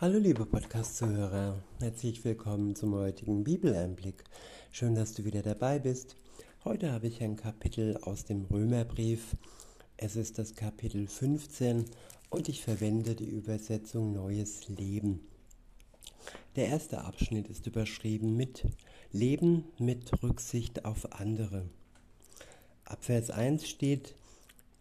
Hallo liebe Podcast-Zuhörer, herzlich willkommen zum heutigen Bibeleinblick. Schön, dass du wieder dabei bist. Heute habe ich ein Kapitel aus dem Römerbrief. Es ist das Kapitel 15 und ich verwende die Übersetzung Neues Leben. Der erste Abschnitt ist überschrieben mit Leben mit Rücksicht auf andere. Ab Vers 1 steht,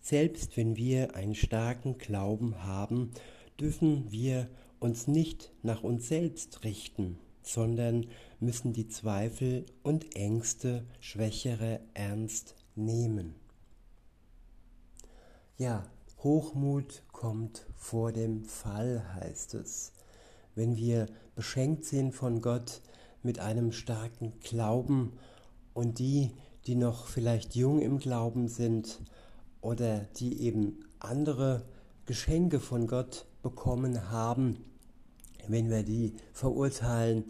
selbst wenn wir einen starken Glauben haben, dürfen wir uns nicht nach uns selbst richten, sondern müssen die Zweifel und Ängste Schwächere ernst nehmen. Ja, Hochmut kommt vor dem Fall, heißt es. Wenn wir beschenkt sind von Gott mit einem starken Glauben und die, die noch vielleicht jung im Glauben sind oder die eben andere Geschenke von Gott bekommen haben, wenn wir die verurteilen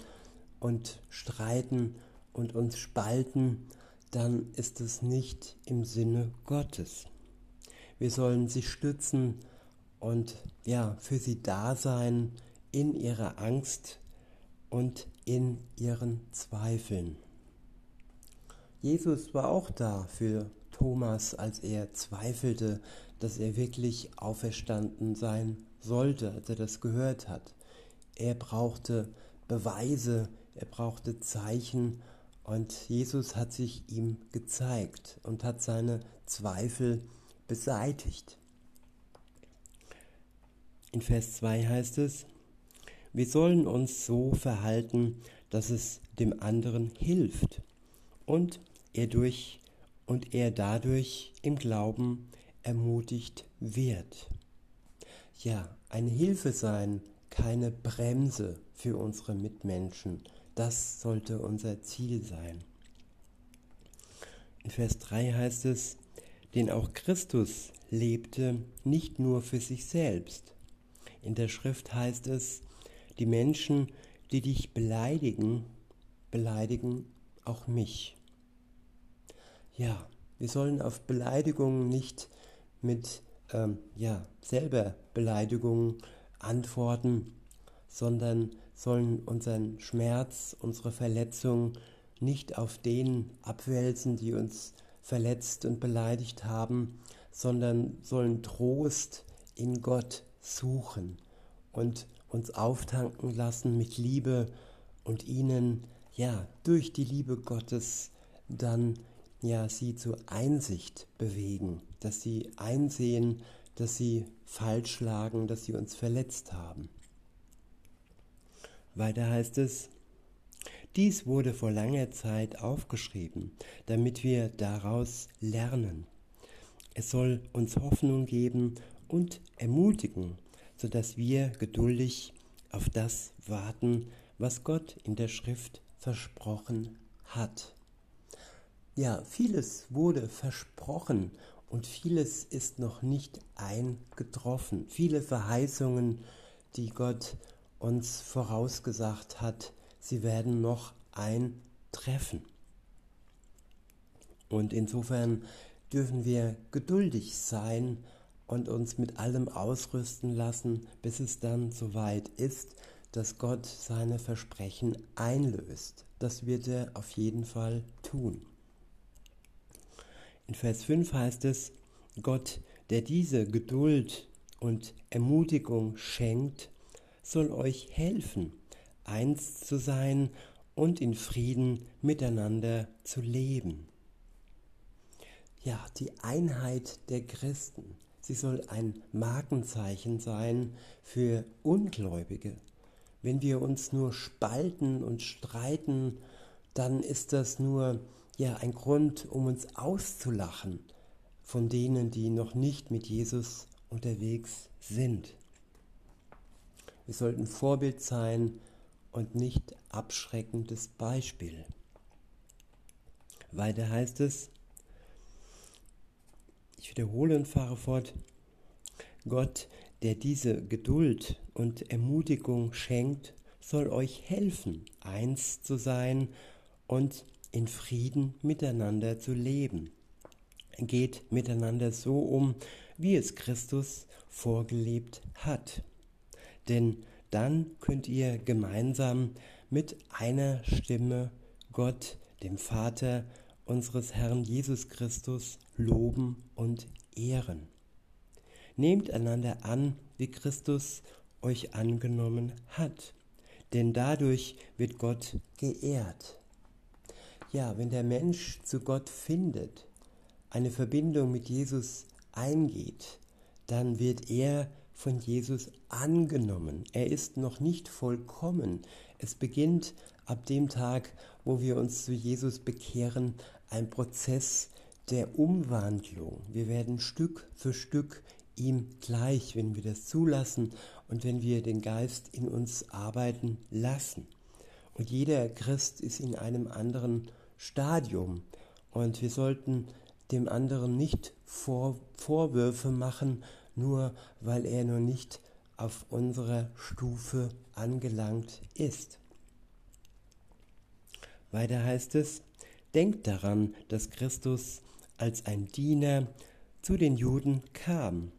und streiten und uns spalten, dann ist es nicht im Sinne Gottes. Wir sollen sie stützen und ja, für sie da sein in ihrer Angst und in ihren Zweifeln. Jesus war auch da für Thomas, als er zweifelte, dass er wirklich auferstanden sein sollte, als er das gehört hat. Er brauchte Beweise, er brauchte Zeichen und Jesus hat sich ihm gezeigt und hat seine Zweifel beseitigt. In Vers 2 heißt es, wir sollen uns so verhalten, dass es dem anderen hilft und er durch und er dadurch im Glauben ermutigt wird. Ja, eine Hilfe sein, keine Bremse für unsere Mitmenschen. Das sollte unser Ziel sein. In Vers 3 heißt es, denn auch Christus lebte nicht nur für sich selbst. In der Schrift heißt es, die Menschen, die dich beleidigen, beleidigen auch mich. Ja, wir sollen auf Beleidigungen nicht mit ähm, ja, selber Beleidigungen antworten, sondern sollen unseren Schmerz, unsere Verletzung nicht auf denen abwälzen, die uns verletzt und beleidigt haben, sondern sollen Trost in Gott suchen und uns auftanken lassen mit Liebe und ihnen ja durch die Liebe Gottes dann ja sie zur Einsicht bewegen, dass sie einsehen, dass sie falsch lagen, dass sie uns verletzt haben. Weiter heißt es, dies wurde vor langer Zeit aufgeschrieben, damit wir daraus lernen. Es soll uns Hoffnung geben und ermutigen, sodass wir geduldig auf das warten, was Gott in der Schrift versprochen hat. Ja, vieles wurde versprochen und vieles ist noch nicht eingetroffen. Viele Verheißungen, die Gott uns vorausgesagt hat, sie werden noch eintreffen. Und insofern dürfen wir geduldig sein und uns mit allem ausrüsten lassen, bis es dann soweit ist, dass Gott seine Versprechen einlöst. Das wird er auf jeden Fall tun. In Vers 5 heißt es, Gott, der diese Geduld und Ermutigung schenkt, soll euch helfen, eins zu sein und in Frieden miteinander zu leben. Ja, die Einheit der Christen, sie soll ein Markenzeichen sein für Ungläubige. Wenn wir uns nur spalten und streiten, dann ist das nur ja ein Grund, um uns auszulachen von denen, die noch nicht mit Jesus unterwegs sind. Wir sollten Vorbild sein und nicht abschreckendes Beispiel. Weiter heißt es, ich wiederhole und fahre fort, Gott, der diese Geduld und Ermutigung schenkt, soll euch helfen, eins zu sein und in Frieden miteinander zu leben. Geht miteinander so um, wie es Christus vorgelebt hat. Denn dann könnt ihr gemeinsam mit einer Stimme Gott, dem Vater unseres Herrn Jesus Christus, loben und ehren. Nehmt einander an, wie Christus euch angenommen hat, denn dadurch wird Gott geehrt. Ja, wenn der Mensch zu Gott findet, eine Verbindung mit Jesus eingeht, dann wird er von Jesus angenommen. Er ist noch nicht vollkommen. Es beginnt ab dem Tag, wo wir uns zu Jesus bekehren, ein Prozess der Umwandlung. Wir werden Stück für Stück ihm gleich, wenn wir das zulassen und wenn wir den Geist in uns arbeiten lassen. Und jeder Christ ist in einem anderen Stadium und wir sollten dem anderen nicht Vor Vorwürfe machen, nur weil er noch nicht auf unserer Stufe angelangt ist. Weiter heißt es, denkt daran, dass Christus als ein Diener zu den Juden kam,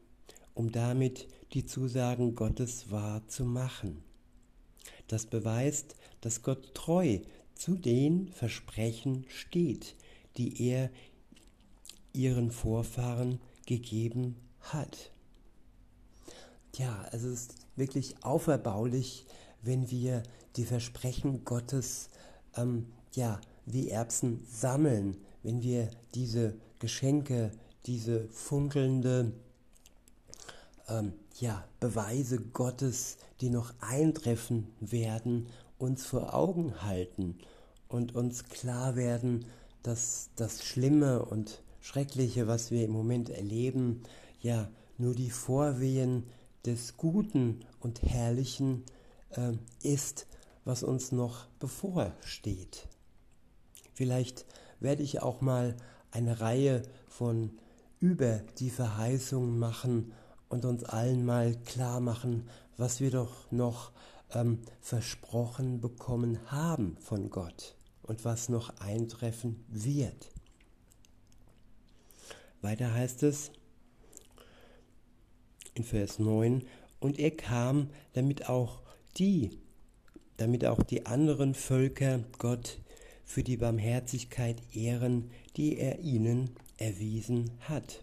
um damit die Zusagen Gottes wahr zu machen. Das beweist, dass Gott treu zu den Versprechen steht, die er ihren Vorfahren gegeben hat. Ja, es ist wirklich auferbaulich, wenn wir die Versprechen Gottes ähm, ja, wie Erbsen sammeln, wenn wir diese Geschenke, diese funkelnde ähm, ja, Beweise Gottes, die noch eintreffen werden, uns vor Augen halten und uns klar werden, dass das Schlimme und Schreckliche, was wir im Moment erleben, ja nur die Vorwehen des Guten und Herrlichen äh, ist, was uns noch bevorsteht. Vielleicht werde ich auch mal eine Reihe von über die Verheißungen machen und uns allen mal klar machen, was wir doch noch ähm, versprochen bekommen haben von Gott und was noch eintreffen wird. Weiter heißt es in Vers 9, und er kam, damit auch die, damit auch die anderen Völker Gott für die Barmherzigkeit ehren, die er ihnen erwiesen hat.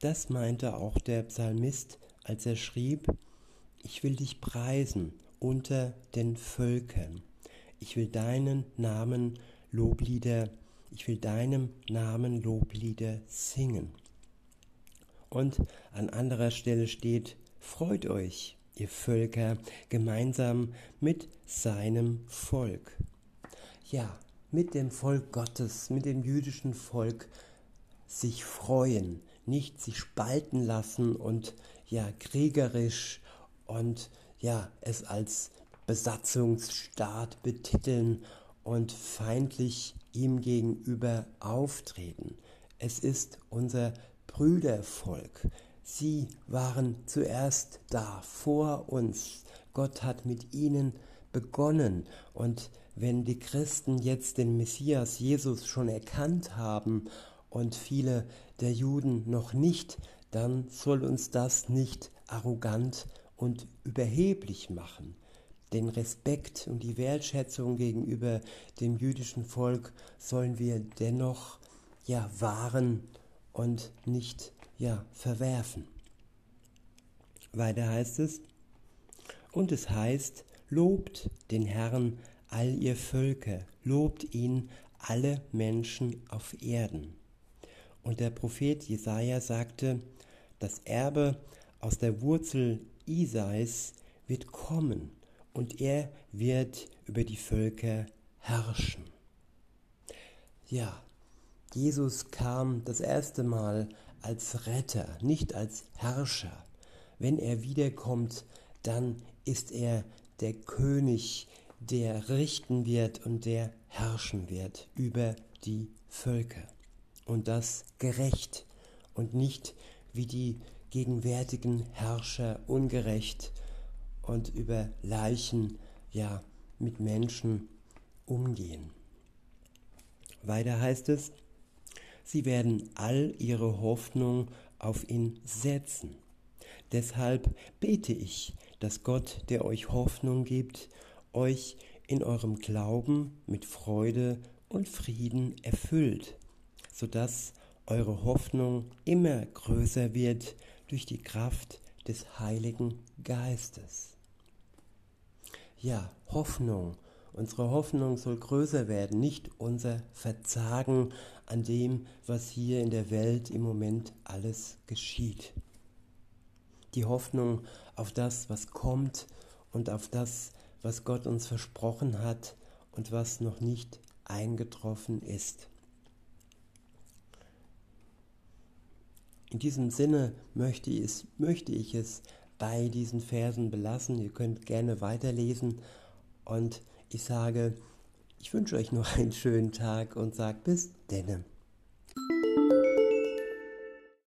Das meinte auch der Psalmist, als er schrieb, ich will dich preisen unter den Völkern. Ich will deinen Namen Loblieder, ich will deinem Namen Loblieder singen. Und an anderer Stelle steht, freut euch, ihr Völker, gemeinsam mit seinem Volk. Ja, mit dem Volk Gottes, mit dem jüdischen Volk sich freuen, nicht sich spalten lassen und ja kriegerisch und ja es als Besatzungsstaat betiteln und feindlich ihm gegenüber auftreten. Es ist unser Brüdervolk. Sie waren zuerst da, vor uns. Gott hat mit ihnen begonnen. Und wenn die Christen jetzt den Messias Jesus schon erkannt haben und viele der Juden noch nicht, dann soll uns das nicht arrogant und überheblich machen. Den Respekt und die Wertschätzung gegenüber dem jüdischen Volk sollen wir dennoch ja wahren und nicht ja verwerfen. Weiter heißt es, und es heißt, lobt den Herrn all ihr Völker, lobt ihn alle Menschen auf Erden. Und der Prophet Jesaja sagte, das Erbe aus der Wurzel Isais wird kommen und er wird über die Völker herrschen. Ja, Jesus kam das erste Mal als Retter, nicht als Herrscher. Wenn er wiederkommt, dann ist er der König, der richten wird und der herrschen wird über die Völker und das gerecht und nicht wie die gegenwärtigen Herrscher ungerecht und über Leichen, ja, mit Menschen umgehen. Weiter heißt es, sie werden all ihre Hoffnung auf ihn setzen. Deshalb bete ich, dass Gott, der euch Hoffnung gibt, euch in eurem Glauben mit Freude und Frieden erfüllt, sodass eure Hoffnung immer größer wird durch die Kraft des Heiligen Geistes. Ja, Hoffnung. Unsere Hoffnung soll größer werden, nicht unser Verzagen an dem, was hier in der Welt im Moment alles geschieht. Die Hoffnung auf das, was kommt und auf das, was Gott uns versprochen hat und was noch nicht eingetroffen ist. In diesem Sinne möchte ich, es, möchte ich es bei diesen Versen belassen. Ihr könnt gerne weiterlesen und ich sage, ich wünsche euch noch einen schönen Tag und sage bis denne.